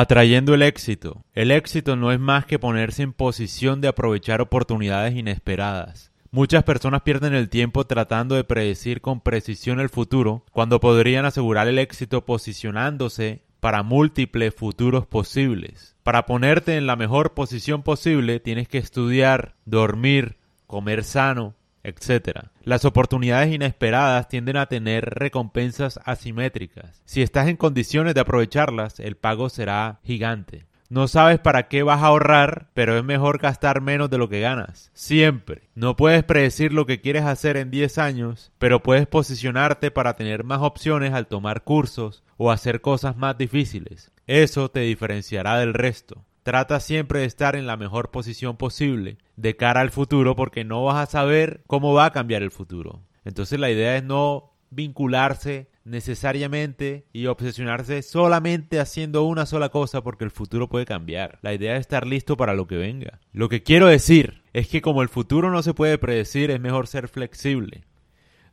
Atrayendo el éxito. El éxito no es más que ponerse en posición de aprovechar oportunidades inesperadas. Muchas personas pierden el tiempo tratando de predecir con precisión el futuro cuando podrían asegurar el éxito posicionándose para múltiples futuros posibles. Para ponerte en la mejor posición posible tienes que estudiar, dormir, comer sano, etc. Las oportunidades inesperadas tienden a tener recompensas asimétricas. Si estás en condiciones de aprovecharlas, el pago será gigante. No sabes para qué vas a ahorrar, pero es mejor gastar menos de lo que ganas. Siempre. No puedes predecir lo que quieres hacer en 10 años, pero puedes posicionarte para tener más opciones al tomar cursos o hacer cosas más difíciles. Eso te diferenciará del resto. Trata siempre de estar en la mejor posición posible de cara al futuro porque no vas a saber cómo va a cambiar el futuro. Entonces la idea es no vincularse necesariamente y obsesionarse solamente haciendo una sola cosa porque el futuro puede cambiar. La idea es estar listo para lo que venga. Lo que quiero decir es que como el futuro no se puede predecir, es mejor ser flexible.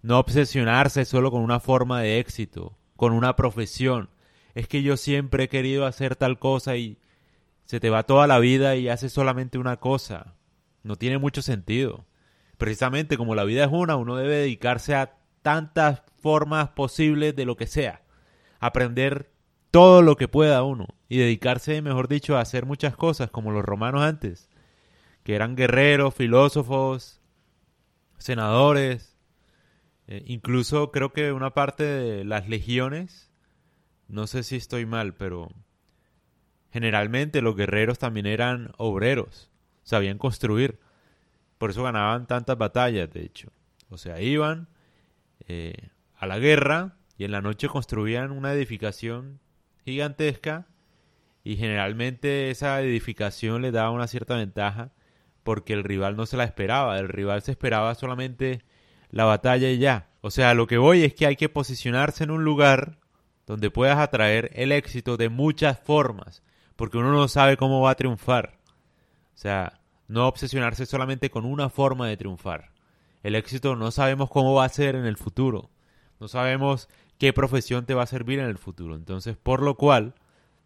No obsesionarse solo con una forma de éxito, con una profesión. Es que yo siempre he querido hacer tal cosa y se te va toda la vida y haces solamente una cosa. No tiene mucho sentido. Precisamente como la vida es una, uno debe dedicarse a tantas formas posibles de lo que sea. Aprender todo lo que pueda uno y dedicarse, mejor dicho, a hacer muchas cosas como los romanos antes, que eran guerreros, filósofos, senadores, eh, incluso creo que una parte de las legiones, no sé si estoy mal, pero generalmente los guerreros también eran obreros, sabían construir, por eso ganaban tantas batallas, de hecho. O sea, iban, eh, a la guerra y en la noche construían una edificación gigantesca y generalmente esa edificación le daba una cierta ventaja porque el rival no se la esperaba, el rival se esperaba solamente la batalla y ya. O sea, lo que voy es que hay que posicionarse en un lugar donde puedas atraer el éxito de muchas formas, porque uno no sabe cómo va a triunfar. O sea, no obsesionarse solamente con una forma de triunfar. El éxito no sabemos cómo va a ser en el futuro. No sabemos qué profesión te va a servir en el futuro. Entonces, por lo cual,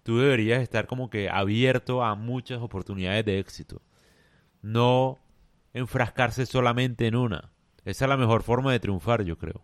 tú deberías estar como que abierto a muchas oportunidades de éxito. No enfrascarse solamente en una. Esa es la mejor forma de triunfar, yo creo.